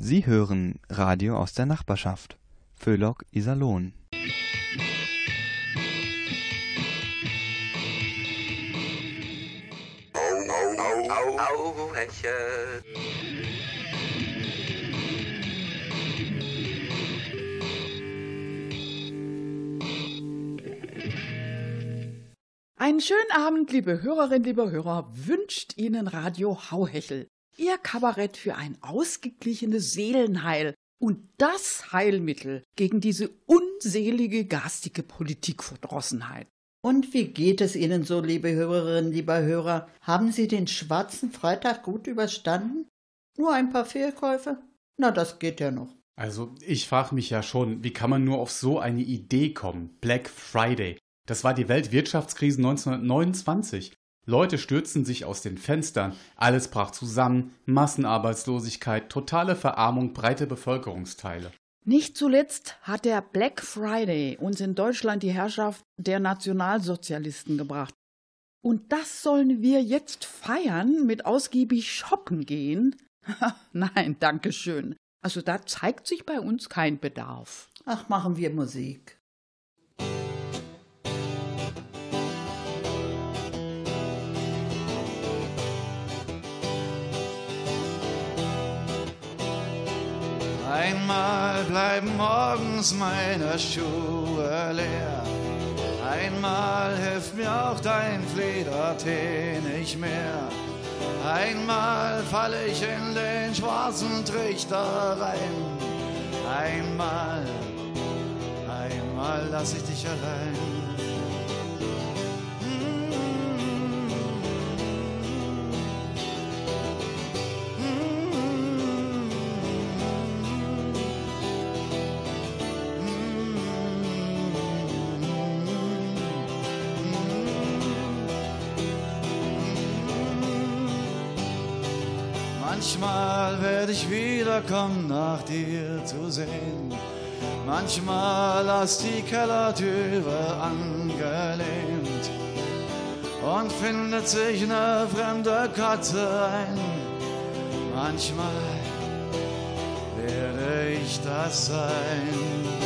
Sie hören Radio aus der Nachbarschaft. Föhlock Iserlohn. Einen schönen Abend, liebe Hörerinnen, liebe Hörer, wünscht Ihnen Radio Hauhechel. Ihr Kabarett für ein ausgeglichenes Seelenheil und das Heilmittel gegen diese unselige garstige Politikverdrossenheit. Und wie geht es Ihnen so, liebe Hörerinnen, lieber Hörer? Haben Sie den schwarzen Freitag gut überstanden? Nur ein paar Fehlkäufe? Na, das geht ja noch. Also, ich frage mich ja schon, wie kann man nur auf so eine Idee kommen? Black Friday. Das war die Weltwirtschaftskrise 1929. Leute stürzten sich aus den Fenstern, alles brach zusammen, Massenarbeitslosigkeit, totale Verarmung, breite Bevölkerungsteile. Nicht zuletzt hat der Black Friday uns in Deutschland die Herrschaft der Nationalsozialisten gebracht. Und das sollen wir jetzt feiern mit ausgiebig shoppen gehen? Nein, danke schön. Also da zeigt sich bei uns kein Bedarf. Ach, machen wir Musik. Einmal bleiben morgens meine Schuhe leer. Einmal hilft mir auch dein Fledertee nicht mehr. Einmal falle ich in den schwarzen Trichter rein. Einmal, einmal lass ich dich allein. Ich wiederkommen, nach dir zu sehen. Manchmal lass die Kellertüre angelehnt und findet sich eine fremde Katze ein. Manchmal werde ich das sein.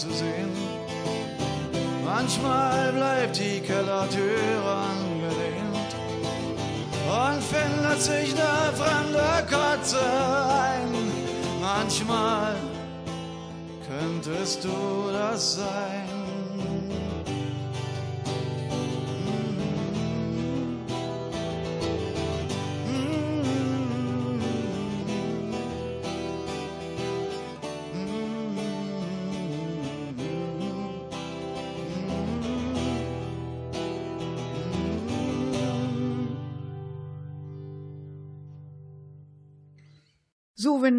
Zu sehen. Manchmal bleibt die Kellertür angelehnt und findet sich eine fremde Katze ein. Manchmal könntest du das sein.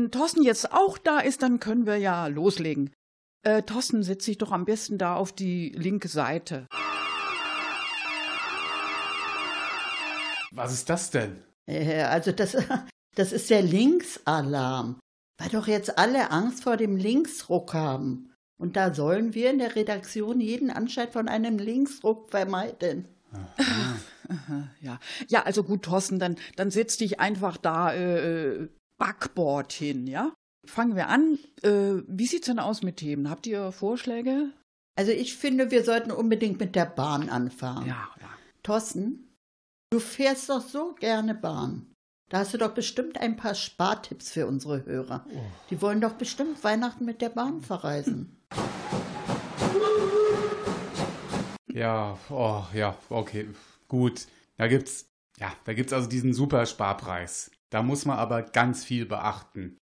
Wenn Thorsten jetzt auch da ist, dann können wir ja loslegen. Äh, Thorsten, setz dich doch am besten da auf die linke Seite. Was ist das denn? Äh, Also das, das ist der Linksalarm, weil doch jetzt alle Angst vor dem Linksruck haben. Und da sollen wir in der Redaktion jeden Anschein von einem Linksruck vermeiden. Ja, ja, also gut, Thorsten, dann, dann setz dich einfach da äh, Backboard hin, ja? Fangen wir an. Äh, wie sieht's denn aus mit Themen? Habt ihr Vorschläge? Also ich finde, wir sollten unbedingt mit der Bahn anfangen. Ja, ja. Thorsten, du fährst doch so gerne Bahn. Da hast du doch bestimmt ein paar Spartipps für unsere Hörer. Die wollen doch bestimmt Weihnachten mit der Bahn verreisen. Ja, oh, ja, okay, gut. Da gibt's, ja, da gibt's also diesen super Sparpreis. Da muss man aber ganz viel beachten.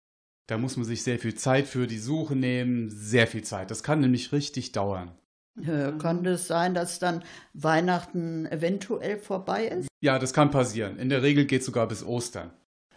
Da muss man sich sehr viel Zeit für die Suche nehmen, sehr viel Zeit. Das kann nämlich richtig dauern. Äh, kann es sein, dass dann Weihnachten eventuell vorbei ist? Ja, das kann passieren. In der Regel geht es sogar bis Ostern.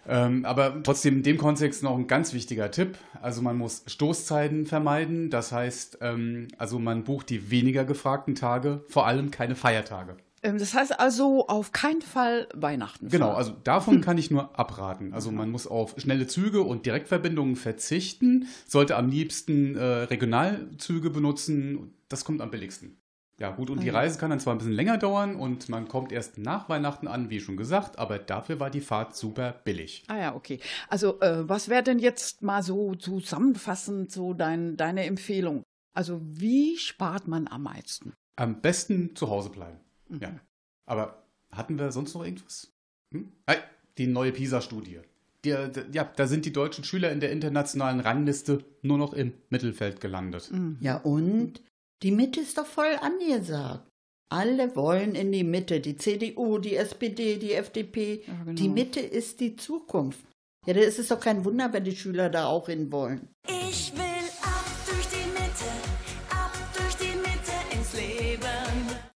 Ähm, aber trotzdem in dem Kontext noch ein ganz wichtiger Tipp. Also man muss Stoßzeiten vermeiden. Das heißt, ähm, also man bucht die weniger gefragten Tage, vor allem keine Feiertage. Ähm, das heißt also auf keinen Fall Weihnachten. Genau, fahren. also davon kann ich nur abraten. Also man muss auf schnelle Züge und Direktverbindungen verzichten, sollte am liebsten äh, Regionalzüge benutzen. Das kommt am billigsten. Ja, gut, und die Mhm. Reise kann dann zwar ein bisschen länger dauern und man kommt erst nach Weihnachten an, wie schon gesagt, aber dafür war die Fahrt super billig. Ah ja, okay. Also äh, was wäre denn jetzt mal so zusammenfassend so dein, deine Empfehlung? Also wie spart man am meisten? Am besten zu Hause bleiben. Mhm. Ja. Aber hatten wir sonst noch irgendwas? Hm? Hey, die neue PISA-Studie. Die, die, ja, da sind die deutschen Schüler in der internationalen Rangliste nur noch im Mittelfeld gelandet. Mhm. Ja, und? Die Mitte ist doch voll angesagt. Alle wollen in die Mitte. Die CDU, die SPD, die FDP. Ja, genau. Die Mitte ist die Zukunft. Ja, da ist es doch kein Wunder, wenn die Schüler da auch hin wollen. Ich will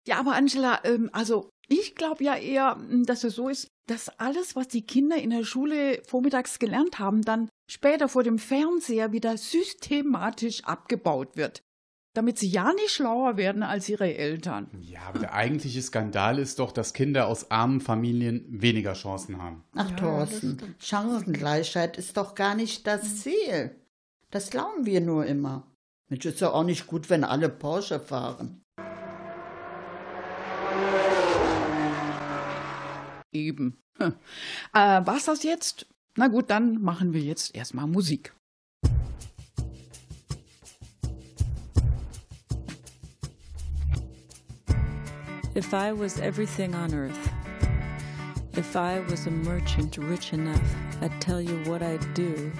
Ja, aber Angela, ähm, also ich glaube ja eher, m, dass es so ist, dass alles, was die Kinder in der Schule vormittags gelernt haben, dann später vor dem Fernseher wieder systematisch abgebaut wird. Damit sie ja nicht schlauer werden als ihre Eltern. Ja, aber der eigentliche Skandal ist doch, dass Kinder aus armen Familien weniger Chancen haben. Ach, Ja, Thorsten, Chancengleichheit ist doch gar nicht das Ziel. Das glauben wir nur immer. Mensch, ist ja auch nicht gut, wenn alle Porsche fahren. Eben. Hm. Äh, was das jetzt? Na gut, dann machen wir jetzt erstmal Musik. If I was everything on earth, if I was a merchant rich enough, I'd tell you what I'd do.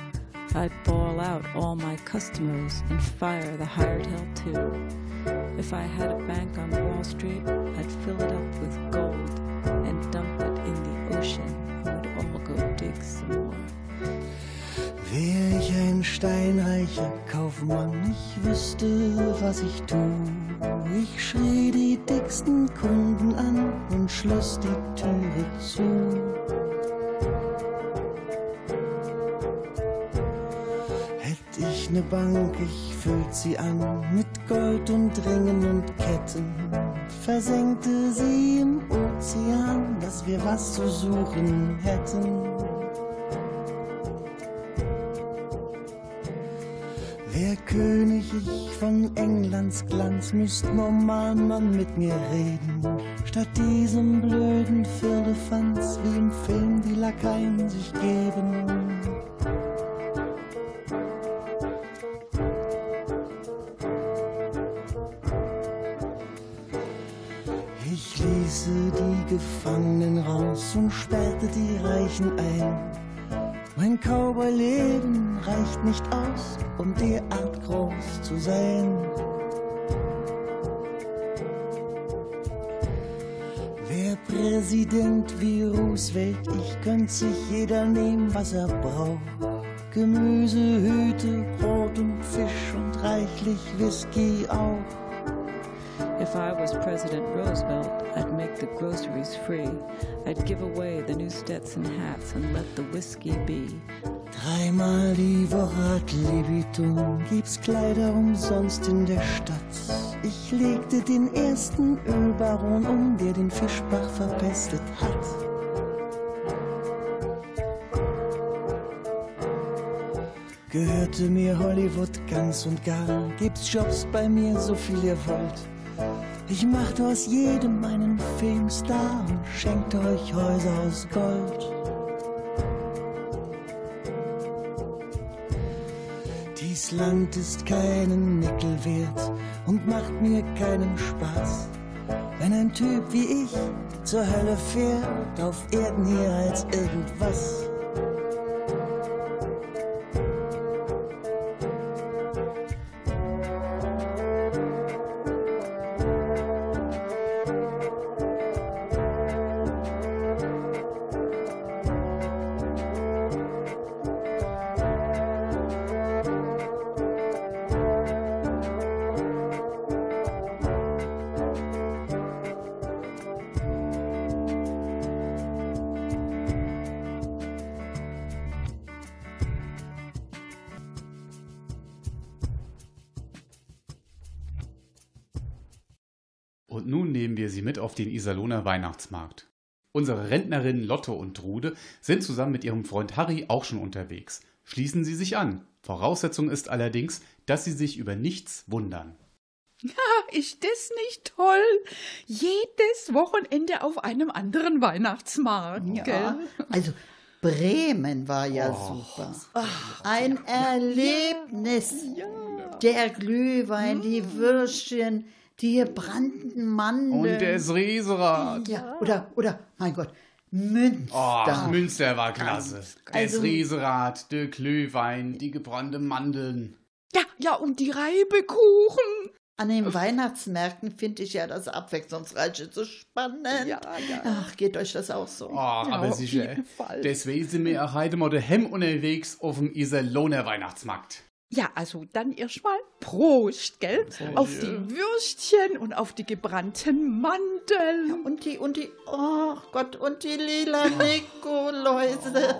I'd ball out all my customers and fire the hired hell too. If I had a bank on Wall Street, I'd fill it up with gold and dump ocean, we'd all go dig some more. Wär ich ein steinreicher Kaufmann, ich wüsste, was ich tu. Ich schrie die dicksten Kunden an und schloss die Türe zu. Hätt ich ne Bank, ich füllt sie an mit Gold und Ringen und Ketten. Versenkte sie im Ozean, dass wir was zu suchen hätten. Wär König ich von Englands Glanz, müsst normal man mit mir reden. Statt diesem blöden Firlefanz, wie im Film die Lakaien sich geben. Gefangenen raus und sperrte die Reichen ein. Mein Cowboy-Leben reicht nicht aus, um derart groß zu sein. Wer Präsident wie Roosevelt, ich könnt sich jeder nehmen, was er braucht. Gemüse, Hüte, Brot und Fisch und reichlich Whisky auch. If I was President Roosevelt, I'd the groceries free. I'd give away the new Stetson hats and let the whiskey be. Dreimal die Woche hat Libitum, gibt's Kleider umsonst in der Stadt. Ich legte den ersten Ölbaron um, der den Fischbach verpestet hat. Gehörte mir Hollywood ganz und gar, gibt's Jobs bei mir, so viel ihr wollt. Ich machte aus jedem einen Filmstar und schenkte euch Häuser aus Gold. Dies Land ist keinen Nickel wert und macht mir keinen Spaß. Wenn ein Typ wie ich zur Hölle fährt, auf Erden hier als irgendwas. Den Iserlohner Weihnachtsmarkt. Unsere Rentnerinnen Lotte und Trude sind zusammen mit ihrem Freund Harry auch schon unterwegs. Schließen Sie sich an. Voraussetzung ist allerdings, dass Sie sich über nichts wundern. Ist das nicht toll? Jedes Wochenende auf einem anderen Weihnachtsmarkt, gell? Also Bremen war ja super. Ein Erlebnis. Der Glühwein, die Würstchen, die gebrannten Mandeln. Und das Riesenrad. ja, oder, oder, mein Gott, Münster. Oh, Münster war klasse. Das Also- Riesenrad, der Glühwein, die gebrannten Mandeln. Ja, ja, und die Reibekuchen. An den Weihnachtsmärkten finde ich ja das Abwechslungsreiche so spannend. Ja, ja. Ach, geht euch das auch so? Oh, aber auf sicher. jeden Fall. Deswegen sind wir auch heute mal daheim unterwegs auf dem Iserlohner Weihnachtsmarkt. Ja, also dann erstmal Prost, gell? Auf die Würstchen und auf die gebrannten Mandeln. Und die, und die, oh Gott, und die lila Nikoläuse.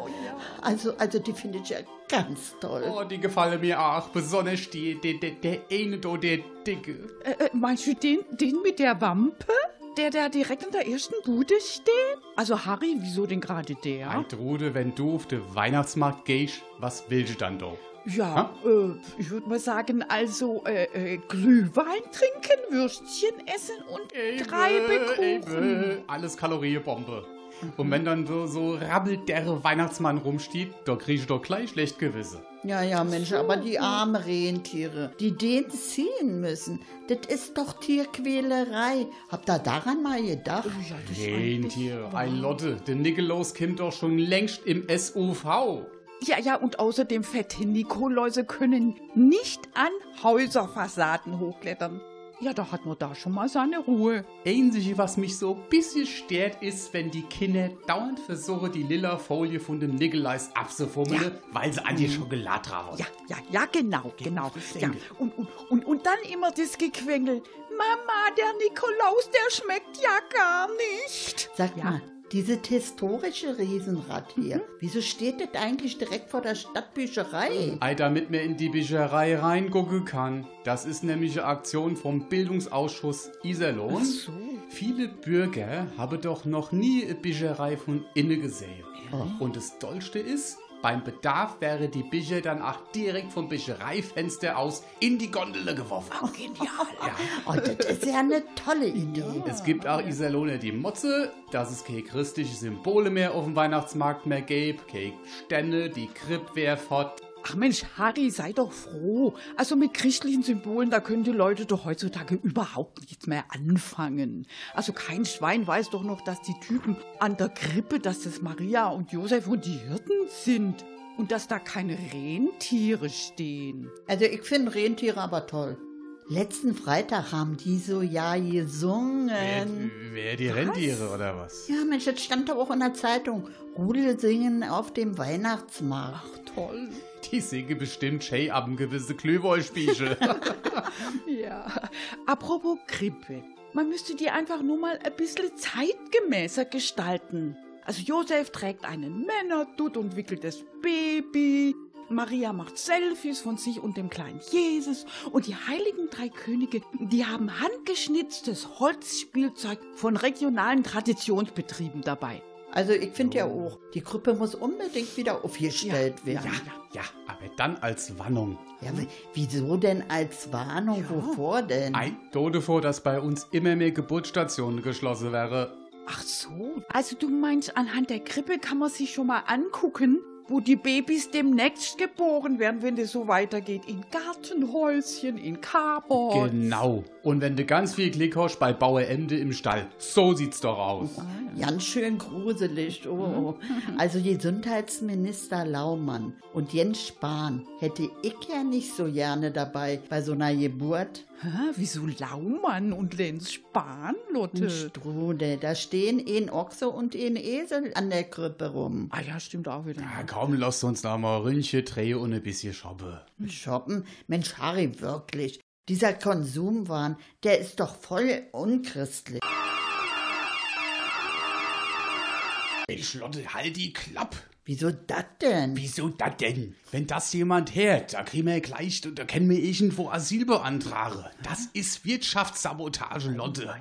Also, also die finde ich ja ganz toll. Oh, die gefallen mir auch. Besonders die, der, der, der eine da, der dicke. Äh, äh, meinst du den, den mit der Wampe? Der da direkt in der ersten Bude steht? Also Harry, wieso denn gerade der? Hey, Trude, wenn du auf den Weihnachtsmarkt gehst, was willst du dann da? Ja, äh, ich würde mal sagen, also äh, äh, Glühwein trinken, Würstchen essen und Reibekuchen. Eben, alles Kalorienbombe. Und wenn dann so, so rabbelt der Weihnachtsmann rumsteht, da krieg ich doch gleich schlecht Gewisse. Ja, ja, Mensch, aber die armen Rentiere, die den ziehen müssen, das ist doch Tierquälerei. Habt ihr daran mal gedacht? Rentier, ein Lotte, der Nikolaus kommt doch schon längst im SUV. Ja, ja, und außerdem fette Nikoläuse können nicht an Häuserfassaden hochklettern. Ja, da hat man da schon mal seine Ruhe. Einzige, was mich so ein bisschen stört, ist, wenn die Kinder dauernd versuchen, die lila Folie von dem Nikolaus abzufummeln, weil sie an die Schokolade drauf Ja, ja, ja, genau, genau. Ja. Und, und, und, und dann immer das Gequengel. Mama, der Nikolaus, der schmeckt ja gar nicht. Sag mal, dieses historische Riesenrad hier, wieso steht das eigentlich direkt vor der Stadtbücherei? Ei, damit man in die Bücherei reingucken kann. Das ist nämlich eine Aktion vom Bildungsausschuss Iserlohn. Viele Bürger haben doch noch nie eine Bücherei von innen gesehen. Und das Dollste ist, beim Bedarf wäre die Bücher dann auch direkt vom Büchereifenster aus in die Gondel geworfen. Genial. Oh, das ist ja eine tolle Idee. Es gibt auch Iserlohner die Motze, dass es keine christliche Symbole mehr auf dem Weihnachtsmarkt mehr gibt, keine Stände, die Kripp wär fort. Ach Mensch, Harry, sei doch froh. Also mit christlichen Symbolen, da können die Leute doch heutzutage überhaupt nichts mehr anfangen. Also kein Schwein weiß doch noch, dass die Typen an der Krippe, dass das Maria und Josef und die Hirten sind. Und dass da keine Rentiere stehen. Also ich finde Rentiere aber toll. Letzten Freitag haben die so ja gesungen. Wer, wer die Rentiere oder was? Ja, Mensch, das stand doch auch in der Zeitung. Rudel singen auf dem Weihnachtsmarkt. Toll. Die singe bestimmt Shay ab einem gewissen Klöwollspieche. Ja. Apropos Krippe. Man müsste die einfach nur mal ein bisschen zeitgemäßer gestalten. Also Josef trägt einen Männerdutt und wickelt das Baby. Maria macht Selfies von sich und dem kleinen Jesus. Und die heiligen drei Könige, die haben handgeschnitztes Holzspielzeug von regionalen Traditionsbetrieben dabei. Also ich finde ja auch, die Krippe muss unbedingt wieder aufgestellt werden. ja, aber dann als Warnung. Ja, wieso denn als Warnung? Wovor denn? Ein Tode vor, dass bei uns immer mehr Geburtsstationen geschlossen wäre. Ach so. Also du meinst, anhand der Krippe kann man sich schon mal angucken, wo die Babys demnächst geboren werden, wenn das so weitergeht. In Gartenhäuschen, in Carports. Genau. Und wenn du ganz viel Glück hast, bei Bauer Emde im Stall. So sieht's doch aus. Ganz schön gruselig. Oh. Also Gesundheitsminister Laumann und Jens Spahn hätte ich ja nicht so gerne dabei bei so einer Geburt. Hä, wieso Laumann und Lenz Spahn, Lotte? Strude, da stehen ein Ochse und ein Esel an der Krippe rum. Ah ja, stimmt auch wieder. Ja, komm, lass uns noch mal Ründchen drehen und ein bisschen shoppen. Shoppen? Mensch, Harry, wirklich. Dieser Konsumwahn, der ist doch voll unchristlich. Ey, Schlotte, halt die Klapp. Wieso das denn? Wieso das denn? Wenn das jemand hört, da kriegen wir gleich, da können wir irgendwo Asyl beantragen. Das ist Wirtschaftssabotage, Lotte.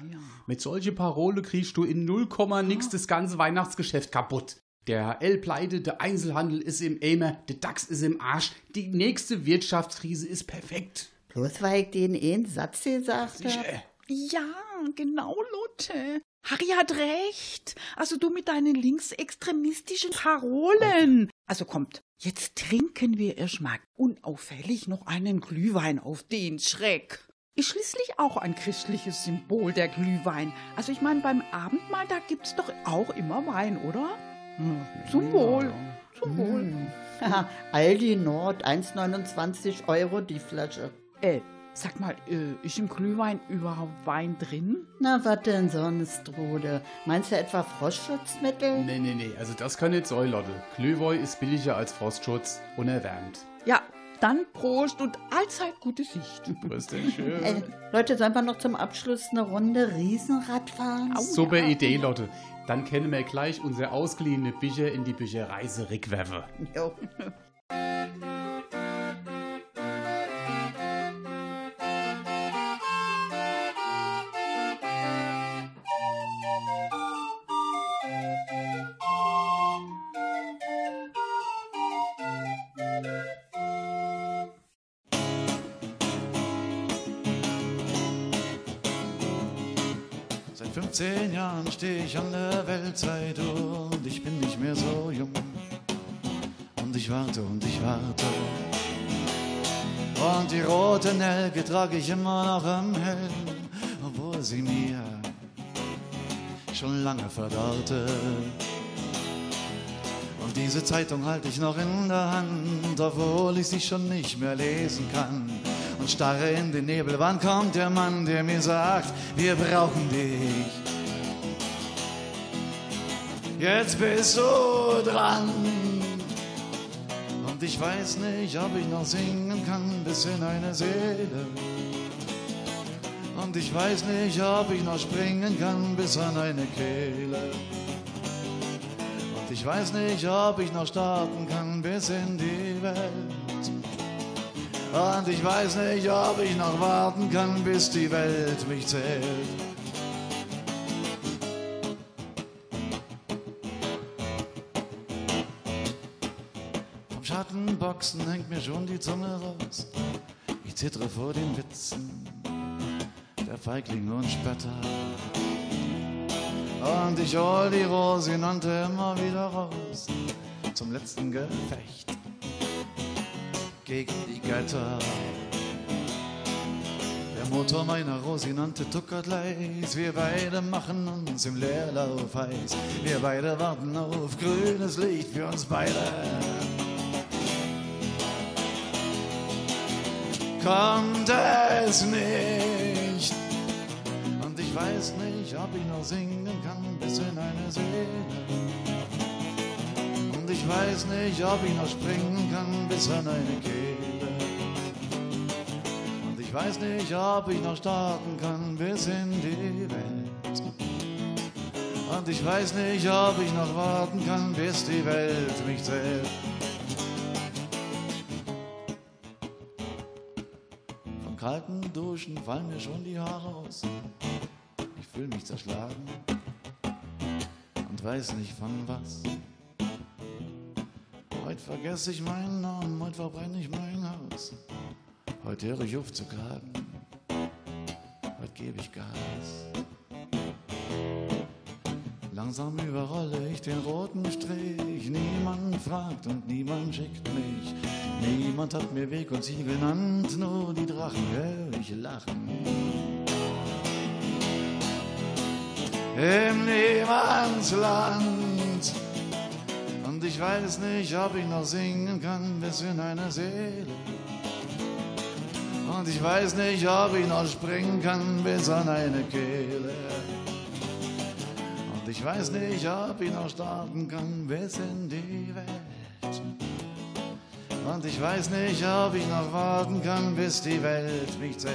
Mit solche Parole kriegst du in 0, nix das ganze Weihnachtsgeschäft kaputt. Der L pleite, der Einzelhandel ist im Eimer, der DAX ist im Arsch. Die nächste Wirtschaftskrise ist perfekt. Bloß weil ich den einen Satz gesagt habe. Ja, genau, Lotte. Harry hat recht. Also du mit deinen linksextremistischen Parolen. Also kommt, jetzt trinken wir erstmal unauffällig noch einen Glühwein auf den Schreck. Ist schließlich auch ein christliches Symbol, der Glühwein. Also ich meine, beim Abendmahl, da gibt's doch auch immer Wein, oder? Hm, Zum Wohl. Zum Wohl. Haha, Aldi Nord, 1,29 Euro die Flasche. Äh, sag mal, äh, ist im Glühwein überhaupt Wein drin? Na, was denn sonst, Rode? Meinst du etwa Frostschutzmittel? nee, nee, nee, also das kann nicht sein, Lotte. Glühwoi ist billiger als Frostschutz, unerwärmt. Ja, dann Prost und allzeit gute Sicht. Denn schön? Äh, Leute, sollen wir noch zum Abschluss eine Runde Riesenrad fahren? Super Idee, Lotte. Dann können wir gleich unsere ausgeliehene Bücher in die Bücherei zurückwerfen. Jo. 15 Jahren stehe ich an der Weltzeitung und ich bin nicht mehr so jung. Und ich warte und ich warte. Und die rote Nelke trage ich immer noch am Helm, obwohl sie mir schon lange verdorrte. Und diese Zeitung halte ich noch in der Hand, obwohl ich sie schon nicht mehr lesen kann. Und starre in den Nebel, wann kommt der Mann, der mir sagt, wir brauchen dich. Jetzt bist du dran. Und ich weiß nicht, ob ich noch singen kann bis in eine Seele. Und ich weiß nicht, ob ich noch springen kann bis an eine Kehle. Und ich weiß nicht, ob ich noch starten kann bis in die Welt. Und ich weiß nicht, ob ich noch warten kann, bis die Welt mich zählt. Vom Schattenboxen hängt mir schon die Zunge raus. Ich zittere vor den Witzen der Feigling und Spötter. Und ich hol die Rosinante immer wieder raus zum letzten Gefecht gegen die Götter. Der Motor meiner Rosinante tuckert leis, wir beide machen uns im Leerlauf heiß. Wir beide warten auf grünes Licht für uns beide. Kommt es nicht, und ich weiß nicht, ob ich noch singen kann bis in eine Seele. Und ich weiß nicht, ob ich noch springen kann bis an eine Kehle. Und ich weiß nicht, ob ich noch starten kann bis in die Welt. Und ich weiß nicht, ob ich noch warten kann, bis die Welt mich zählt. Kalten Duschen fallen mir schon die Haare aus. Ich fühle mich zerschlagen und weiß nicht von was. Heute vergesse ich meinen Namen, heute verbrenne ich mein Haus. Heute höre ich auf zu klagen, heute gebe ich Gas. Langsam überrolle ich den roten Strich. Niemand fragt und niemand schickt mich. Niemand hat mir Weg und Ziel genannt, nur die Drachen höre ich lachen. Im Niemandsland. Und ich weiß nicht, ob ich noch singen kann bis in eine Seele. Und ich weiß nicht, ob ich noch springen kann bis an eine Kehle. Ich weiß nicht, ob ich noch starten kann bis in die Welt. Und ich weiß nicht, ob ich noch warten kann, bis die Welt mich zählt.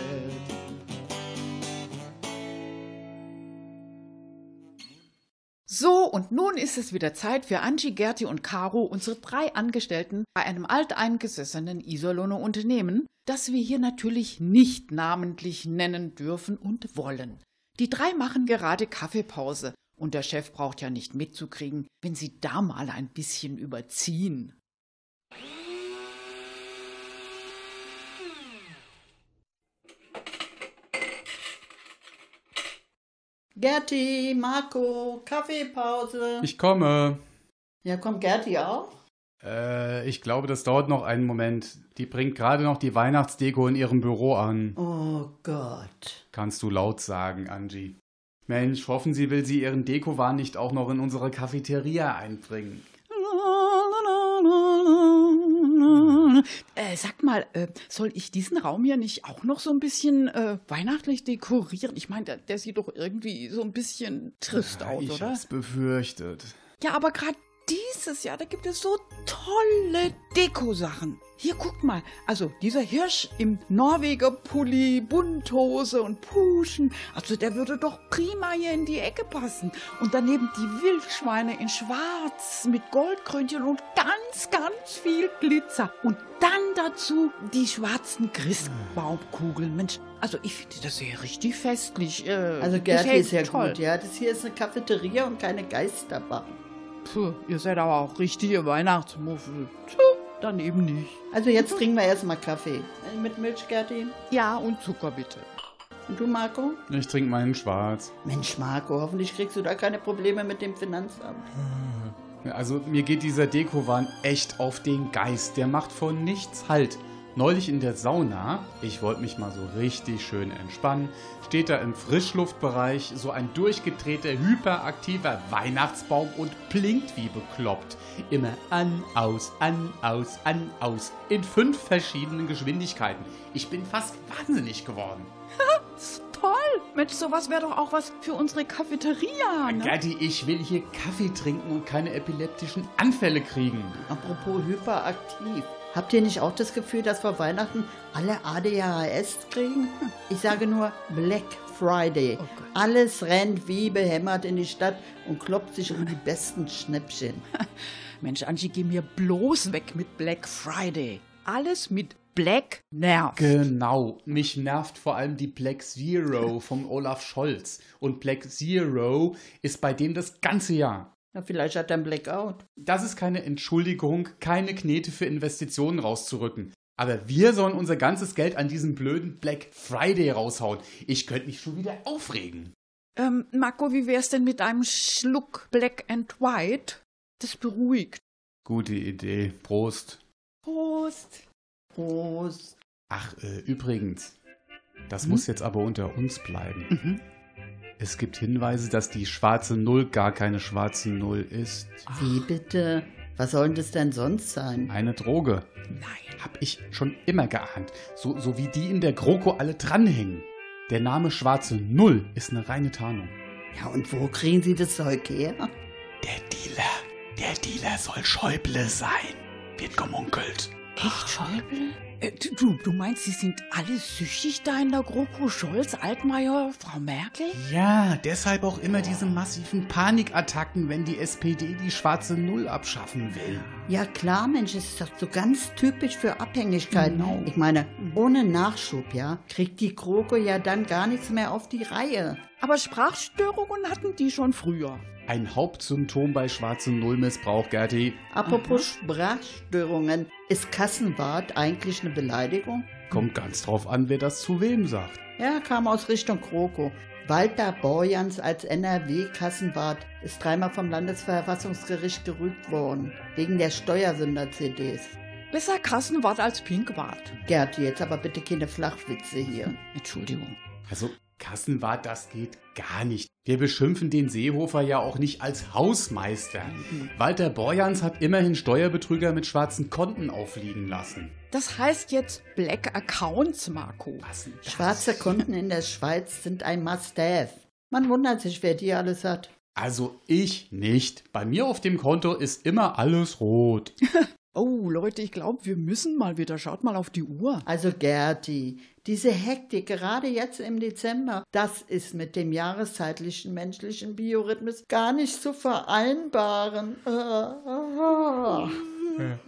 So, und nun ist es wieder Zeit für Angie, Gerti und Caro, unsere drei Angestellten bei einem alteingesessenen Iserlohner Unternehmen, das wir hier natürlich nicht namentlich nennen dürfen und wollen. Die drei machen gerade Kaffeepause und der Chef braucht ja nicht mitzukriegen, wenn sie da mal ein bisschen überziehen. Gerti, Marco, Kaffeepause. Ich komme. ja, kommt Gerti auch? Äh, ich glaube, das dauert noch einen Moment. Die bringt gerade noch die Weihnachtsdeko in ihrem Büro an. Oh Gott. Kannst du laut sagen, Angie. Mensch, hoffen Sie, will sie ihren Dekowahn nicht auch noch in unsere Cafeteria einbringen. Äh, sag mal, äh, soll ich diesen Raum hier nicht auch noch so ein bisschen äh, weihnachtlich dekorieren? Ich meine, der, der sieht doch irgendwie so ein bisschen trist aus, ich oder? hab's befürchtet. Ja, aber gerade dieses Jahr, da gibt es so tolle Dekosachen. Hier, guckt mal. Also, dieser Hirsch im Norweger Pulli, Bunthose und Puschen. Also, der würde doch prima hier in die Ecke passen. Und daneben die Wildschweine in schwarz mit Goldkrönchen und ganz, ganz viel Glitzer. Und dann dazu die schwarzen Christbaumkugeln. Mensch, also, ich finde das ja richtig festlich. Äh, Also gefällt ist ja toll. gut, ja. Das hier ist eine Cafeteria und keine Geisterbahn. Puh, ihr seid aber auch richtige Weihnachtsmuffel. Puh, dann eben nicht. Also jetzt trinken wir erstmal Kaffee. Äh, Mit Milch, Gerti. Ja, und Zucker bitte. Und du, Marco? Ich trinke meinen Schwarz. Mensch, Marco, hoffentlich kriegst du da keine Probleme mit dem Finanzamt. Also mir geht dieser Dekowahn echt auf den Geist. Der macht von nichts Halt. Neulich in der Sauna, ich wollte mich mal so richtig schön entspannen, steht da im Frischluftbereich so ein durchgedrehter, hyperaktiver Weihnachtsbaum und blinkt wie bekloppt. Immer an, aus, an, aus, an, aus. In fünf verschiedenen Geschwindigkeiten. Ich bin fast wahnsinnig geworden. Toll! Mensch, sowas wäre doch auch was für unsere Cafeteria. Ne? Gerti, ich will hier Kaffee trinken und keine epileptischen Anfälle kriegen. Apropos hyperaktiv. Habt ihr nicht auch das Gefühl, dass vor Weihnachten alle ADHS kriegen? Ich sage nur Black Friday. Oh. Alles rennt wie behämmert in die Stadt und kloppt sich um die besten Schnäppchen. Mensch, Angie, geh mir bloß weg mit Black Friday. Alles mit Black nervt. Genau, mich nervt vor allem die Black Zero vom Olaf Scholz. Und Black Zero ist bei dem das ganze Jahr. Na, vielleicht hat er einen Blackout. Das ist keine Entschuldigung, keine Knete für Investitionen rauszurücken. Aber wir sollen unser ganzes Geld an diesem blöden Black Friday raushauen. Ich könnte mich schon wieder aufregen. Ähm, Marco, wie wär's denn mit einem Schluck Black and White? Das beruhigt. Gute Idee. Prost. Prost. Prost. Ach, äh, übrigens, das muss jetzt aber unter uns bleiben. Es gibt Hinweise, dass die schwarze Null gar keine schwarze Null ist. Wie bitte? Was soll denn das denn sonst sein? Eine Droge. Nein. Hab ich schon immer geahnt. So, so wie die in der GroKo alle dranhängen. Der Name Schwarze Null ist eine reine Tarnung. Ja, und wo kriegen Sie das Zeug her? Der Dealer, der Dealer soll Schäuble sein. Wird gemunkelt. Echt, Schäuble? Äh, du, du meinst, sie sind alle süchtig da in der GroKo? Scholz, Altmaier, Frau Merkel? Ja, deshalb auch immer diese massiven Panikattacken, wenn die SPD die schwarze Null abschaffen will. Ja klar, Mensch, es ist doch so ganz typisch für Abhängigkeiten. Genau. Ich meine, ohne Nachschub, ja, kriegt die Kroko ja dann gar nichts mehr auf die Reihe. Aber Sprachstörungen hatten die schon früher. Ein Hauptsymptom bei schwarzem Nullmissbrauch, Gerti. Apropos Sprachstörungen, ist Kassenwart eigentlich eine Beleidigung? Kommt ganz drauf an, wer das zu wem sagt. Ja, kam aus Richtung Kroko. Walter Borjans als NRW-Kassenwart ist dreimal vom Landesverfassungsgericht gerügt worden, wegen der Steuersünder-CDs. Besser Kassenwart als Pinkwart. Gerd, jetzt aber bitte keine Flachwitze hier. Entschuldigung. Also, Kassenwart, das geht gar nicht. Wir beschimpfen den Seehofer ja auch nicht als Hausmeister. Walter Borjans hat immerhin Steuerbetrüger mit schwarzen Konten aufliegen lassen. Das heißt jetzt Black Accounts, Marco. Was denn das? Schwarze Kunden in der Schweiz sind ein Must-Have. Man wundert sich, wer die alles hat. Also ich nicht. Bei mir auf dem Konto ist immer alles rot. Oh, Leute, ich glaube, wir müssen mal wieder. Schaut mal auf die Uhr. Also Gerti, diese Hektik, gerade jetzt im Dezember, das ist mit dem jahreszeitlichen menschlichen Biorhythmus gar nicht zu vereinbaren. Ja,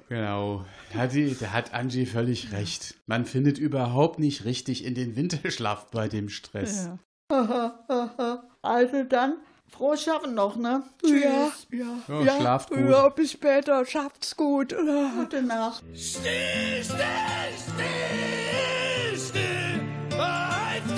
genau. Hat die, da hat Angie völlig recht. Man findet überhaupt nicht richtig in den Winterschlaf bei dem Stress. Also dann, frohes Schaffen noch, ne? Ja, Tschüss. ja. Ja, schlaft gut. Ja, bis später. Schafft's gut. Gute Nacht. Still, still, still, still, ein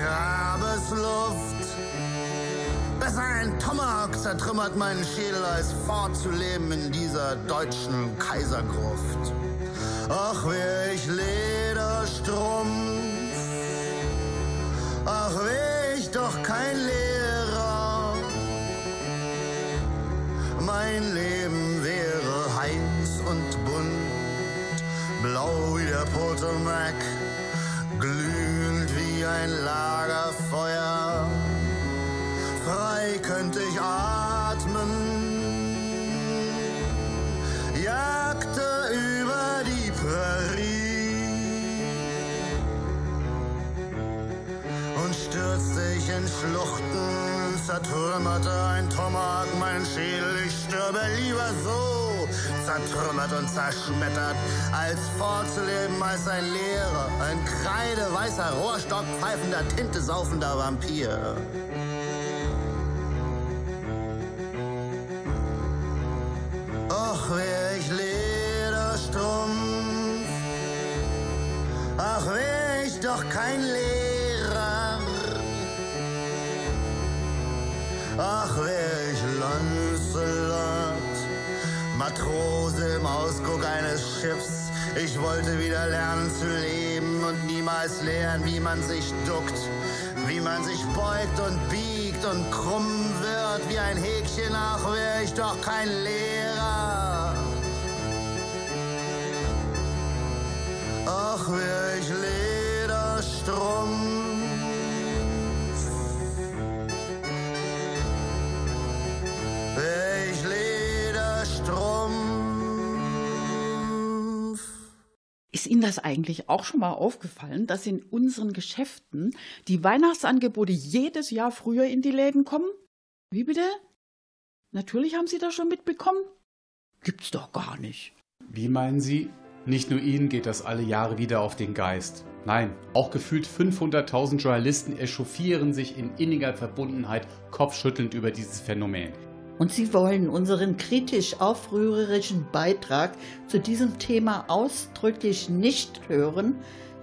Grabesluft. Besser ein Tomahawk zertrümmert meinen Schädel, als fortzuleben in dieser deutschen Kaisergruft. Ach, wär ich Lederstrumpf, ach, wär ich doch kein Lehrer. Mein Leben wäre heiß und bunt, blau wie der Potomac, glühend wie ein Lagerfeuer. Frei könnte ich atmen, jagte über die Prärie und stürzte ich in Schluchten, zertrümmerte ein Tomahawk mein Schädel, ich stürbe lieber so, zertrümmert und zerschmettert, als vorzuleben als ein Lehrer, ein kreideweißer Rohrstock pfeifender, Tinte saufender Vampir. Ach, wär ich Lederstrumpf, ach, wär ich doch kein Lehrer. Ach, wär Matrose im Ausguck eines Schiffs. Ich wollte wieder lernen zu leben und niemals lernen, wie man sich duckt, wie man sich beugt und biegt und krumm wird wie ein Häkchen. Ach, wär ich doch kein Lehrer. Ach, wär ich Lederstrumpf. Ist Ihnen das eigentlich auch schon mal aufgefallen, dass in unseren Geschäften die Weihnachtsangebote jedes Jahr früher in die Läden kommen? Wie bitte? Natürlich haben Sie das schon mitbekommen? Gibt's doch gar nicht. Wie meinen Sie? Nicht nur Ihnen geht das alle Jahre wieder auf den Geist. Nein, auch gefühlt 500.000 Journalisten echauffieren sich in inniger Verbundenheit kopfschüttelnd über dieses Phänomen. Und Sie wollen unseren kritisch aufrührerischen Beitrag zu diesem Thema ausdrücklich nicht hören?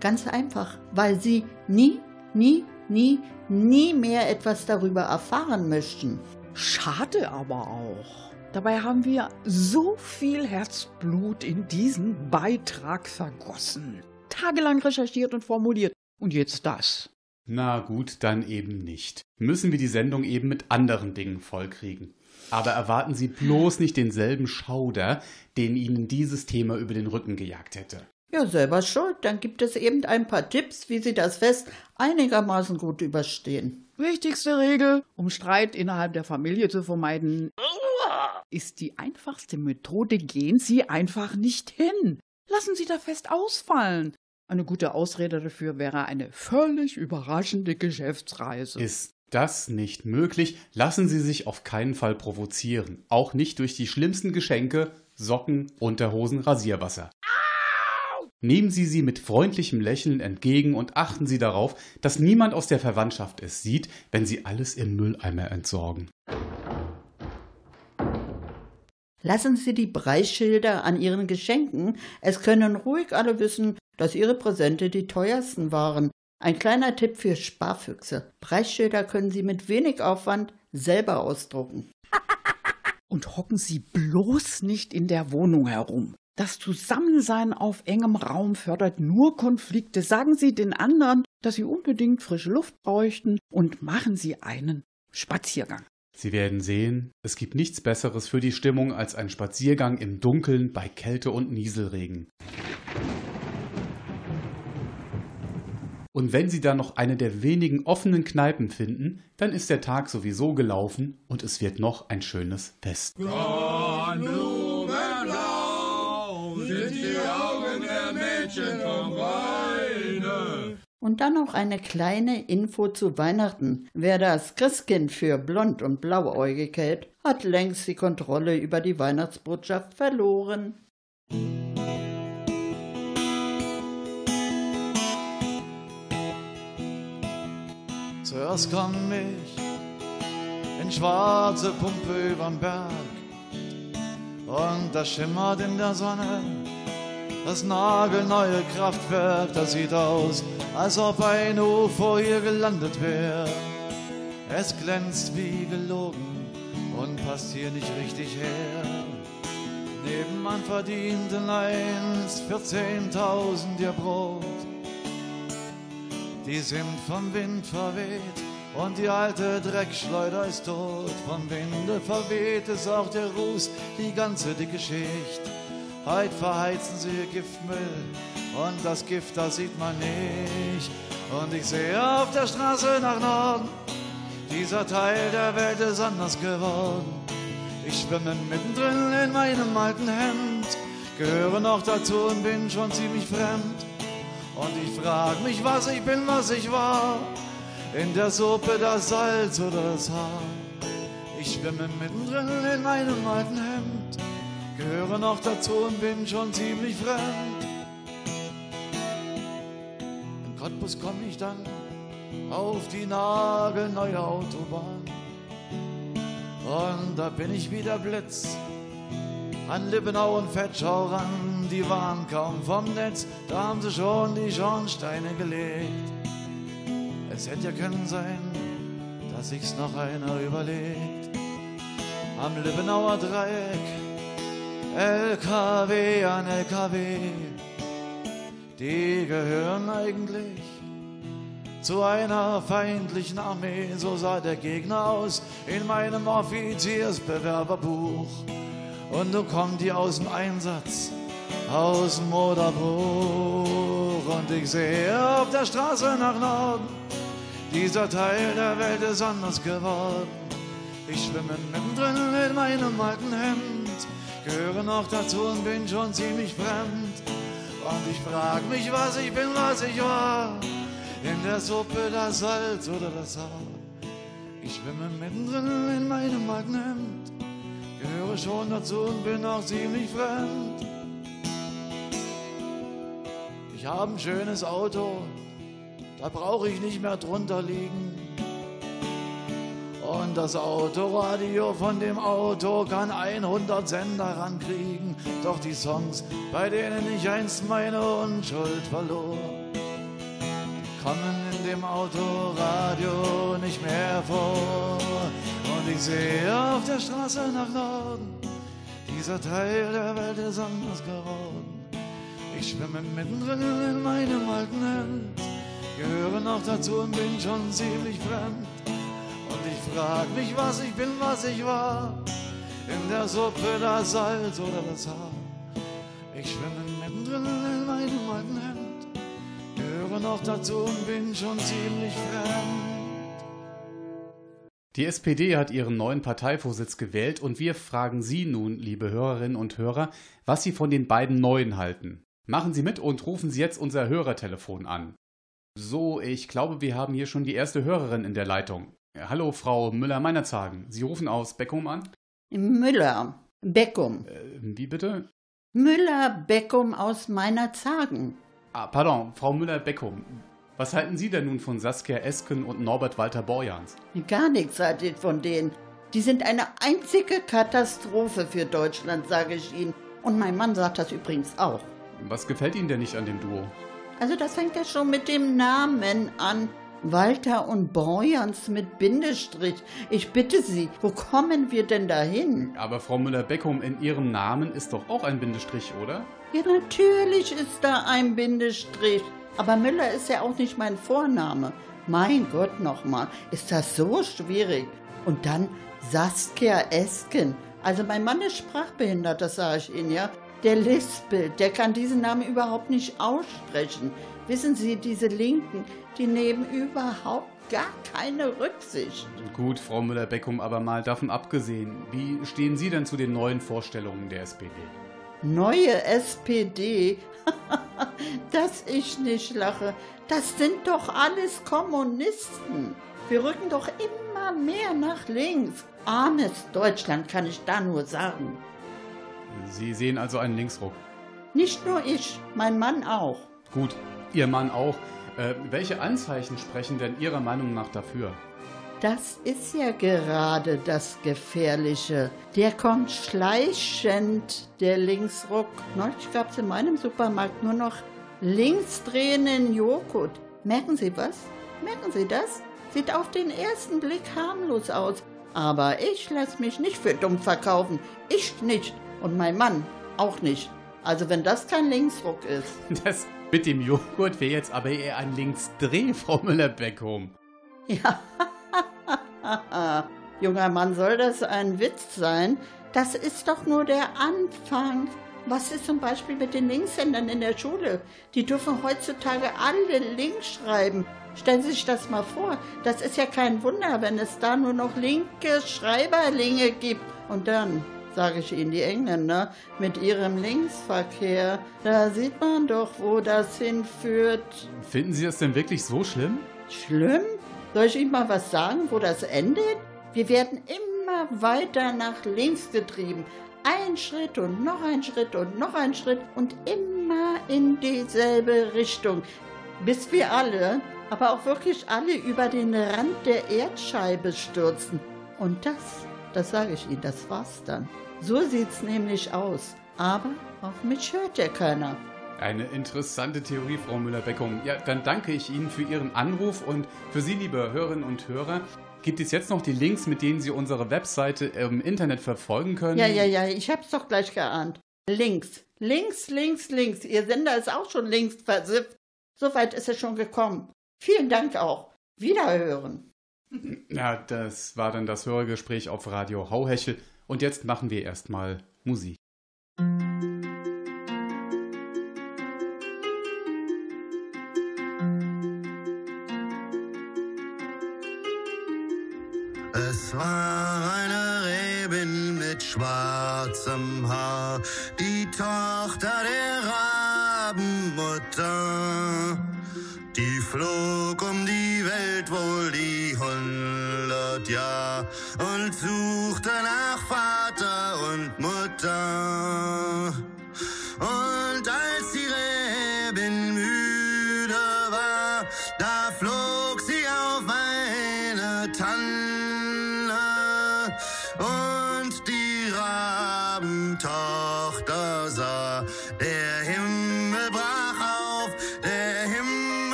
Ganz einfach, weil Sie nie, nie, nie, nie mehr etwas darüber erfahren möchten. Schade aber auch. Dabei haben wir so viel Herzblut in diesen Beitrag vergossen. Tagelang recherchiert und formuliert. Und jetzt das. Na gut, dann eben nicht. Müssen wir die Sendung eben mit anderen Dingen vollkriegen. Aber erwarten Sie bloß nicht denselben Schauder, den Ihnen dieses Thema über den Rücken gejagt hätte. Ja, selber schuld. Dann gibt es eben ein paar Tipps, wie Sie das Fest einigermaßen gut überstehen. Wichtigste Regel, um Streit innerhalb der Familie zu vermeiden, ist die einfachste Methode, gehen Sie einfach nicht hin. Lassen Sie das Fest ausfallen. Eine gute Ausrede dafür wäre eine völlig überraschende Geschäftsreise. Ist das nicht möglich, lassen Sie sich auf keinen Fall provozieren. Auch nicht durch die schlimmsten Geschenke, Socken, Unterhosen, Rasierwasser. Nehmen Sie sie mit freundlichem Lächeln entgegen und achten Sie darauf, dass niemand aus der Verwandtschaft es sieht, wenn Sie alles im Mülleimer entsorgen. Lassen Sie die Preisschilder an Ihren Geschenken. Es können ruhig alle wissen, dass Ihre Präsente die teuersten waren. Ein kleiner Tipp für Sparfüchse. Preisschilder können Sie mit wenig Aufwand selber ausdrucken. Und hocken Sie bloß nicht in der Wohnung herum. Das Zusammensein auf engem Raum fördert nur Konflikte. Sagen Sie den anderen, dass Sie unbedingt frische Luft bräuchten und machen Sie einen Spaziergang. Sie werden sehen, es gibt nichts Besseres für die Stimmung als ein Spaziergang im Dunkeln bei Kälte und Nieselregen. Und wenn Sie dann noch eine der wenigen offenen Kneipen finden, dann ist der Tag sowieso gelaufen und es wird noch ein schönes Fest. Und dann noch eine kleine Info zu Weihnachten. Wer das Christkind für blond und blauäugig hält, hat längst die Kontrolle über die Weihnachtsbotschaft verloren. Zuerst kam ich in schwarze Pumpe überm Berg und da schimmert in der Sonne das nagelneue Kraftwerk. Das sieht aus, als ob ein UFO hier gelandet wäre. Es glänzt wie gelogen und passt hier nicht richtig her. Nebenan verdienten einst 14.000 ihr Brot. Die sind vom Wind verweht und die alte Dreckschleuder ist tot. Vom Winde verweht ist auch der Ruß, die ganze dicke Schicht. Heut verheizen sie ihr Giftmüll und das Gift, das sieht man nicht. Und ich sehe auf der Straße nach Norden, dieser Teil der Welt ist anders geworden. Ich schwimme mittendrin in meinem alten Hemd, gehöre noch dazu und bin schon ziemlich fremd. Und ich frag mich, was ich bin, was ich war. In der Suppe das Salz oder das Haar. Ich schwimme mittendrin in meinem alten Hemd, gehöre noch dazu und bin schon ziemlich fremd. In Cottbus komm ich dann auf die nagelneue Autobahn. Und da bin ich wieder Blitz an Lippenau und Fetschau ran. Die waren kaum vom Netz, da haben sie schon die Schornsteine gelegt. Es hätte ja können sein, dass sich's noch einer überlegt. Am Lippenauer Dreieck, LKW an LKW, die gehören eigentlich zu einer feindlichen Armee. So sah der Gegner aus in meinem Offiziersbewerberbuch. Und nun kommen die aus dem Einsatz, aus dem Moderbruch. Und ich sehe auf der Straße nach Norden, dieser Teil der Welt ist anders geworden. Ich schwimme mittendrin in meinem alten Hemd, gehöre noch dazu und bin schon ziemlich fremd. Und ich frag mich, was ich bin, was ich war. In der Suppe das Salz oder das Haar. Ich schwimme mittendrin in meinem alten Hemd, gehöre schon dazu und bin auch ziemlich fremd. Ich habe ein schönes Auto, da brauche ich nicht mehr drunter liegen. Und das Autoradio von dem Auto kann 100 Sender rankriegen. Doch die Songs, bei denen ich einst meine Unschuld verlor, kommen in dem Autoradio nicht mehr vor. Und ich sehe auf der Straße nach Norden, dieser Teil der Welt ist anders geworden. Ich schwimme mittendrin in meinem alten Hemd, gehöre noch dazu und bin schon ziemlich fremd. Und ich frag mich, was ich bin, was ich war. In der Suppe das Salz oder das Haar. Ich schwimme mittendrin in meinem alten Hemd, gehöre noch dazu und bin schon ziemlich fremd. Die SPD hat ihren neuen Parteivorsitz gewählt und wir fragen Sie nun, liebe Hörerinnen und Hörer, was Sie von den beiden Neuen halten. Machen Sie mit und rufen Sie jetzt unser Hörertelefon an. So, ich glaube, wir haben hier schon die erste Hörerin in der Leitung. Hallo, Frau Müller-Meinerzhagen. Sie rufen aus Beckum an? Müller, Beckum. Äh, wie bitte? Müller-Beckum aus meiner Zagen. Ah, pardon, Frau Müller-Beckum. Was halten Sie denn nun von Saskia Esken und Norbert Walter Borjans? Gar nichts halte ich von denen. Die sind eine einzige Katastrophe für Deutschland, sage ich Ihnen. Und mein Mann sagt das übrigens auch. Was gefällt Ihnen denn nicht an dem Duo? Also das fängt ja schon mit dem Namen an. Walter und Borjans mit Bindestrich. Ich bitte Sie, wo kommen wir denn dahin? Aber Frau Müller-Beckum, in Ihrem Namen ist doch auch ein Bindestrich, oder? Ja, natürlich ist da ein Bindestrich. Aber Müller ist ja auch nicht mein Vorname. Mein Gott nochmal, ist das so schwierig. Und dann Saskia Esken. Also mein Mann ist sprachbehindert, das sage ich Ihnen, ja. Der lispelt, der kann diesen Namen überhaupt nicht aussprechen. Wissen Sie, diese Linken, die nehmen überhaupt gar keine Rücksicht. Gut, Frau Müller-Beckum, aber mal davon abgesehen, wie stehen Sie denn zu den neuen Vorstellungen der SPD? Neue SPD? Dass ich nicht lache, das sind doch alles Kommunisten. Wir rücken doch immer mehr nach links. Armes Deutschland kann ich da nur sagen. Sie sehen also einen Linksruck. Nicht nur ich, mein Mann auch. Gut, Ihr Mann auch. Äh, welche Anzeichen sprechen denn Ihrer Meinung nach dafür? Das ist ja gerade das Gefährliche. Der kommt schleichend, der Linksruck. Neulich gab es in meinem Supermarkt nur noch linksdrehenden Joghurt. Merken Sie was? Merken Sie das? Sieht auf den ersten Blick harmlos aus. Aber ich lasse mich nicht für dumm verkaufen. Ich nicht. Und mein Mann auch nicht. Also wenn das kein Linksruck ist. Das mit dem Joghurt wäre jetzt aber eher ein Linksdreh, Frau Müller-Beckum. Ja. Junger Mann, soll das ein Witz sein? Das ist doch nur der Anfang. Was ist zum Beispiel mit den Linkshändern in der Schule? Die dürfen heutzutage alle links schreiben. Stellen Sie sich das mal vor. Das ist ja kein Wunder, wenn es da nur noch linke Schreiberlinge gibt. Und dann, sage ich Ihnen, die Engländer mit ihrem Linksverkehr, da sieht man doch, wo das hinführt. Finden Sie das denn wirklich so schlimm? Schlimm? Soll ich Ihnen mal was sagen, wo das endet? Wir werden immer weiter nach links getrieben. Ein Schritt und noch ein Schritt und noch ein Schritt und immer in dieselbe Richtung. Bis wir alle, aber auch wirklich alle über den Rand der Erdscheibe stürzen. Und das, das sage ich Ihnen, das war's dann. So sieht's nämlich aus. Aber auf mich hört ja keiner. Eine interessante Theorie, Frau Müller-Beckum. Ja, dann danke ich Ihnen für Ihren Anruf und für Sie, liebe Hörerinnen und Hörer. Gibt es jetzt noch die Links, mit denen Sie unsere Webseite im Internet verfolgen können? Ja, ja, ja, ich hab's doch gleich geahnt. Links, links, links, links. Ihr Sender ist auch schon längst versifft. So weit ist es schon gekommen. Vielen Dank auch. Wiederhören. Ja, das war dann das Hörergespräch auf Radio Hauhechel. Und jetzt machen wir erstmal Musik.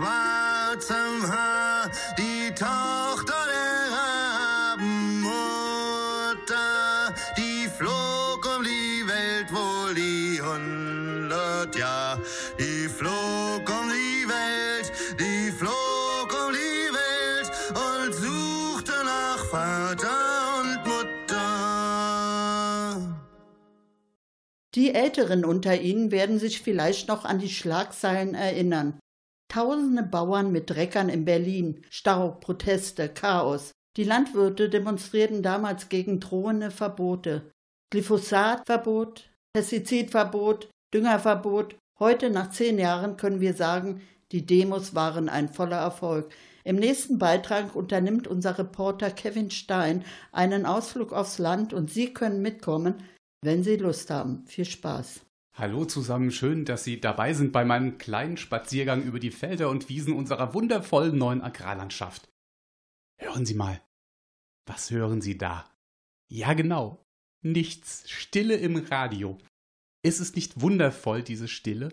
schwarzem Haar, die Tochter der Rabenmutter, die flog um die Welt wohl die hundert Jahr, die flog um die Welt, die flog um die Welt und suchte nach Vater und Mutter. Die Älteren unter Ihnen werden sich vielleicht noch an die Schlagzeilen erinnern. Tausende Bauern mit Dreckern in Berlin, Stau, Proteste, Chaos. Die Landwirte demonstrierten damals gegen drohende Verbote. Glyphosatverbot, Pestizidverbot, Düngerverbot. Heute, nach zehn Jahren, können wir sagen, die Demos waren ein voller Erfolg. Im nächsten Beitrag unternimmt unser Reporter Kevin Stein einen Ausflug aufs Land und Sie können mitkommen, wenn Sie Lust haben. Viel Spaß. Hallo zusammen, schön, dass Sie dabei sind bei meinem kleinen Spaziergang über die Felder und Wiesen unserer wundervollen neuen Agrarlandschaft. Hören Sie mal. Was hören Sie da? Ja, genau. Nichts. Stille im Radio. Ist es nicht wundervoll, diese Stille?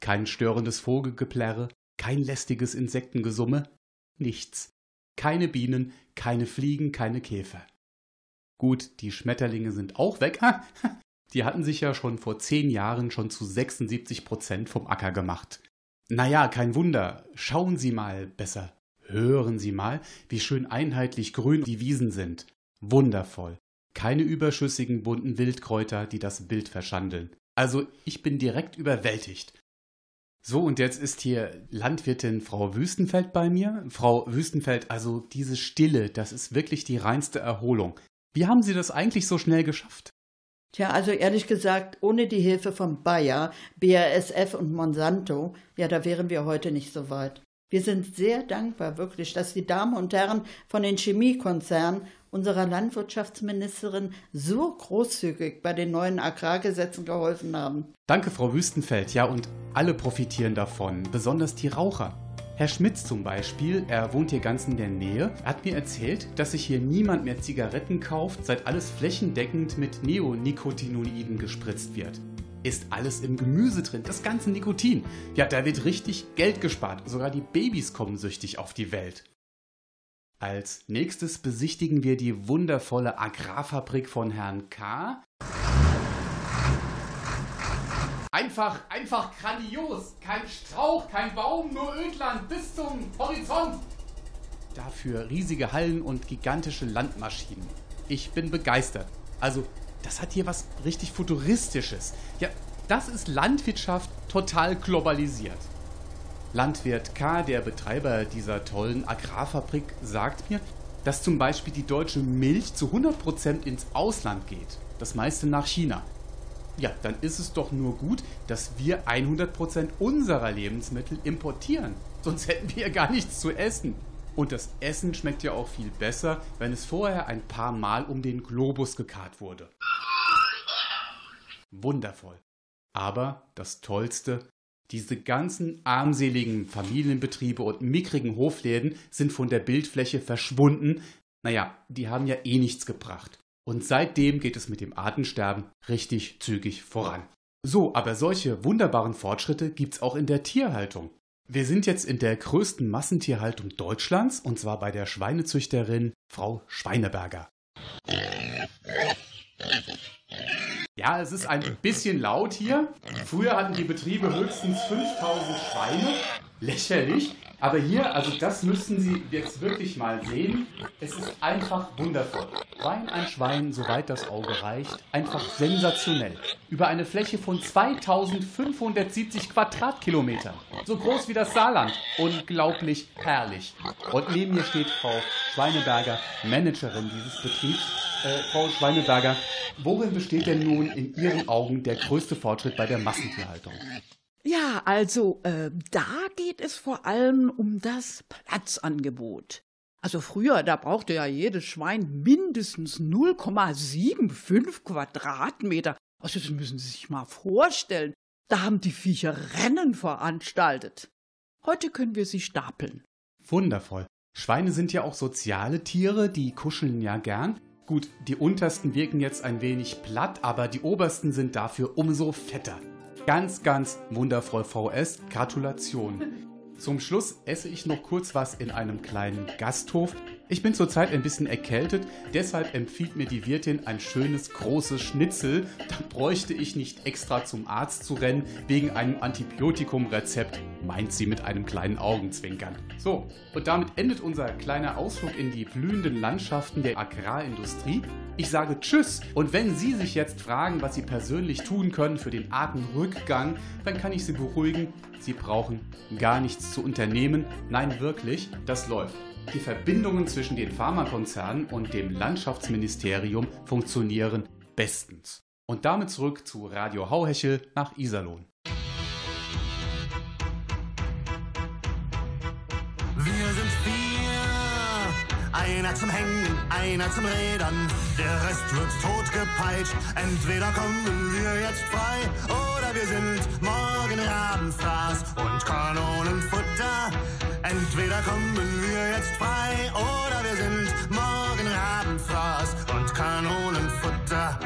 Kein störendes Vogelgeplärre, kein lästiges Insektengesumme, nichts. Keine Bienen, keine Fliegen, keine Käfer. Gut, die Schmetterlinge sind auch weg. Die hatten sich ja schon vor zehn Jahren schon zu 76 Prozent vom Acker gemacht. Naja, kein Wunder. Schauen Sie mal besser. Hören Sie mal, wie schön einheitlich grün die Wiesen sind. Wundervoll. Keine überschüssigen bunten Wildkräuter, die das Bild verschandeln. Also ich bin direkt überwältigt. So, und jetzt ist hier Landwirtin Frau Wüstenfeld bei mir. Frau Wüstenfeld, also diese Stille, das ist wirklich die reinste Erholung. Wie haben Sie das eigentlich so schnell geschafft? Tja, also ehrlich gesagt, ohne die Hilfe von Bayer, BASF und Monsanto, ja, da wären wir heute nicht so weit. Wir sind sehr dankbar, wirklich, dass die Damen und Herren von den Chemiekonzernen unserer Landwirtschaftsministerin so großzügig bei den neuen Agrargesetzen geholfen haben. Danke, Frau Wüstenfeld. Ja, und alle profitieren davon, besonders die Raucher. Herr Schmitz zum Beispiel, er wohnt hier ganz in der Nähe, hat mir erzählt, dass sich hier niemand mehr Zigaretten kauft, seit alles flächendeckend mit Neonicotinoiden gespritzt wird. Ist alles im Gemüse drin, das ganze Nikotin. Ja, da wird richtig Geld gespart. Sogar die Babys kommen süchtig auf die Welt. Als nächstes besichtigen wir die wundervolle Agrarfabrik von Herrn K. Einfach, einfach grandios. Kein Strauch, kein Baum, nur Ödland bis zum Horizont. Dafür riesige Hallen und gigantische Landmaschinen. Ich bin begeistert. Also, das hat hier was richtig Futuristisches. Ja, das ist Landwirtschaft total globalisiert. Landwirt K., der Betreiber dieser tollen Agrarfabrik, sagt mir, dass zum Beispiel die deutsche Milch zu 100% ins Ausland geht. Das meiste nach China. Ja, dann ist es doch nur gut, dass wir 100% unserer Lebensmittel importieren. Sonst hätten wir ja gar nichts zu essen. Und das Essen schmeckt ja auch viel besser, wenn es vorher ein paar Mal um den Globus gekarrt wurde. Wundervoll. Aber das Tollste, diese ganzen armseligen Familienbetriebe und mickrigen Hofläden sind von der Bildfläche verschwunden. Naja, die haben ja eh nichts gebracht. Und seitdem geht es mit dem Artensterben richtig zügig voran. So, aber solche wunderbaren Fortschritte gibt's auch in der Tierhaltung. Wir sind jetzt in der größten Massentierhaltung Deutschlands und zwar bei der Schweinezüchterin Frau Schweineberger. Ja, es ist ein bisschen laut hier. Früher hatten die Betriebe höchstens 5000 Schweine. Lächerlich. Aber hier, also das müssen Sie jetzt wirklich mal sehen. Es ist einfach wundervoll. Wein ein Schwein, soweit das Auge reicht. Einfach sensationell. Über eine Fläche von 2570 Quadratkilometern. So groß wie das Saarland. Unglaublich herrlich. Und neben mir steht Frau Schweineberger, Managerin dieses Betriebs. Äh, Frau Schweineberger, worin besteht denn nun in Ihren Augen der größte Fortschritt bei der Massentierhaltung? Ja, also äh, da geht es vor allem um das Platzangebot. Also früher, da brauchte ja jedes Schwein mindestens 0,75 Quadratmeter. Also das müssen Sie sich mal vorstellen. Da haben die Viecher Rennen veranstaltet. Heute können wir sie stapeln. Wundervoll. Schweine sind ja auch soziale Tiere, die kuscheln ja gern. Gut, die untersten wirken jetzt ein wenig platt, aber die obersten sind dafür umso fetter. Ganz, ganz wundervoll VS. Gratulation. Zum Schluss esse ich noch kurz was in einem kleinen Gasthof. Ich bin zurzeit ein bisschen erkältet, deshalb empfiehlt mir die Wirtin ein schönes großes Schnitzel. Da bräuchte ich nicht extra zum Arzt zu rennen wegen einem Antibiotikumrezept, meint sie mit einem kleinen Augenzwinkern. So, und damit endet unser kleiner Ausflug in die blühenden Landschaften der Agrarindustrie. Ich sage Tschüss und wenn Sie sich jetzt fragen, was Sie persönlich tun können für den Artenrückgang, dann kann ich Sie beruhigen, Sie brauchen gar nichts zu unternehmen. Nein, wirklich, das läuft. Die Verbindungen zwischen den Pharmakonzernen und dem Landschaftsministerium funktionieren bestens. Und damit zurück zu Radio Hauhechel nach Iserlohn. Wir sind vier, einer zum Hängen, einer zum Rädern, der Rest wird totgepeitscht. Entweder kommen wir jetzt frei oder wir sind morgen Rabenfraß und Kanonenfutter. Entweder kommen wir jetzt frei oder wir sind morgen Rabenfraß und Kanonenfutter.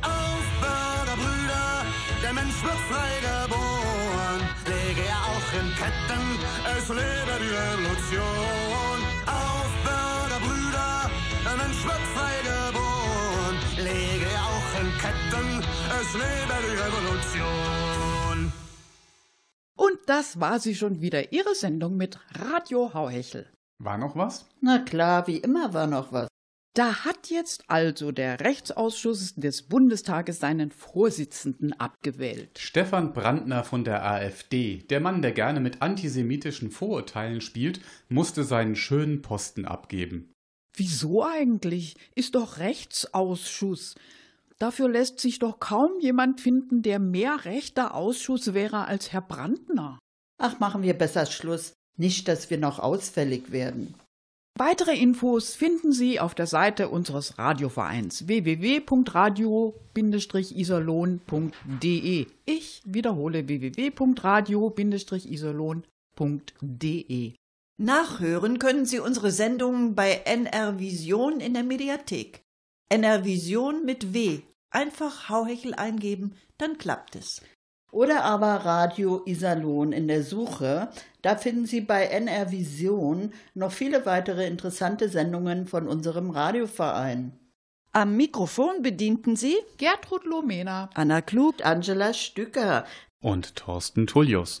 Auf Bürgerbrüder, der Mensch wird frei geboren. Lege er auch in Ketten, es lebe die Revolution. Auf Bürgerbrüder, der Mensch wird frei geboren. Lege er auch in Ketten, es lebe die Revolution. Das war sie schon wieder, Ihre Sendung mit Radio Hauhechel. War noch was? Na klar, wie immer war noch was. Da hat jetzt also der Rechtsausschuss des Bundestages seinen Vorsitzenden abgewählt. Stefan Brandner von der AfD, der Mann, der gerne mit antisemitischen Vorurteilen spielt, musste seinen schönen Posten abgeben. Wieso eigentlich? Ist doch Rechtsausschuss. Dafür lässt sich doch kaum jemand finden, der mehr rechter Ausschuss wäre als Herr Brandner. Ach, machen wir besser Schluss. Nicht, dass wir noch ausfällig werden. Weitere Infos finden Sie auf der Seite unseres Radiovereins www.radio-iserlohn.de. Ich wiederhole www.radio-iserlohn.de. Nachhören können Sie unsere Sendungen bei NR Vision in der Mediathek. NR Vision mit W. Einfach Hauhechel eingeben, dann klappt es. Oder aber Radio Iserlohn in der Suche. Da finden Sie bei NR Vision noch viele weitere interessante Sendungen von unserem Radioverein. Am Mikrofon bedienten Sie Gertrud Lomena. Anna Klug, Angela Stücker. Und Thorsten Tullius.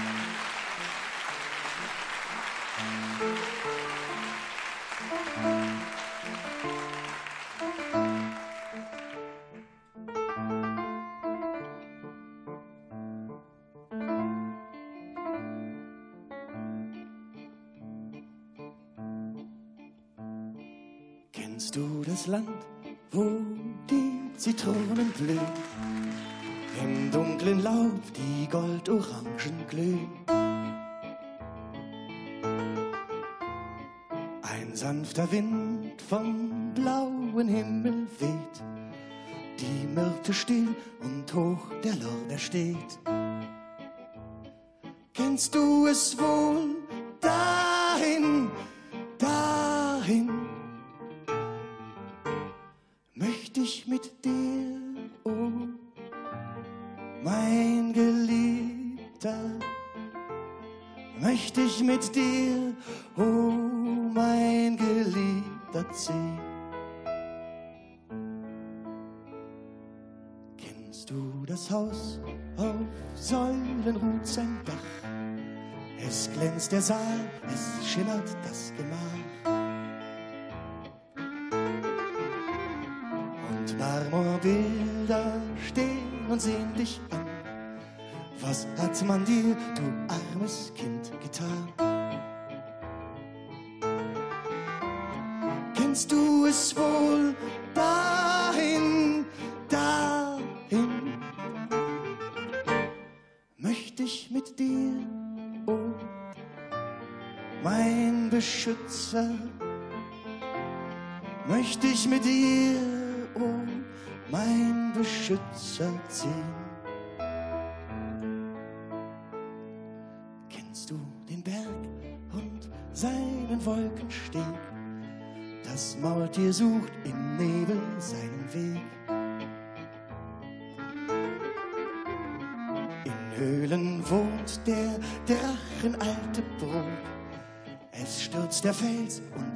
Sanfter Wind vom und sehen dich an. Was hat man dir, du armes Kind, getan? Kennst du es wohl? Dahin, dahin möchte ich mit dir, oh, mein Beschützer, möchte ich mit dir, oh, mein Beschützer ziehen. Kennst du den Berg und seinen Wolkensteg? Das Maultier sucht im Nebel seinen Weg. In Höhlen wohnt der drachenalte Brot. Es stürzt der Fels und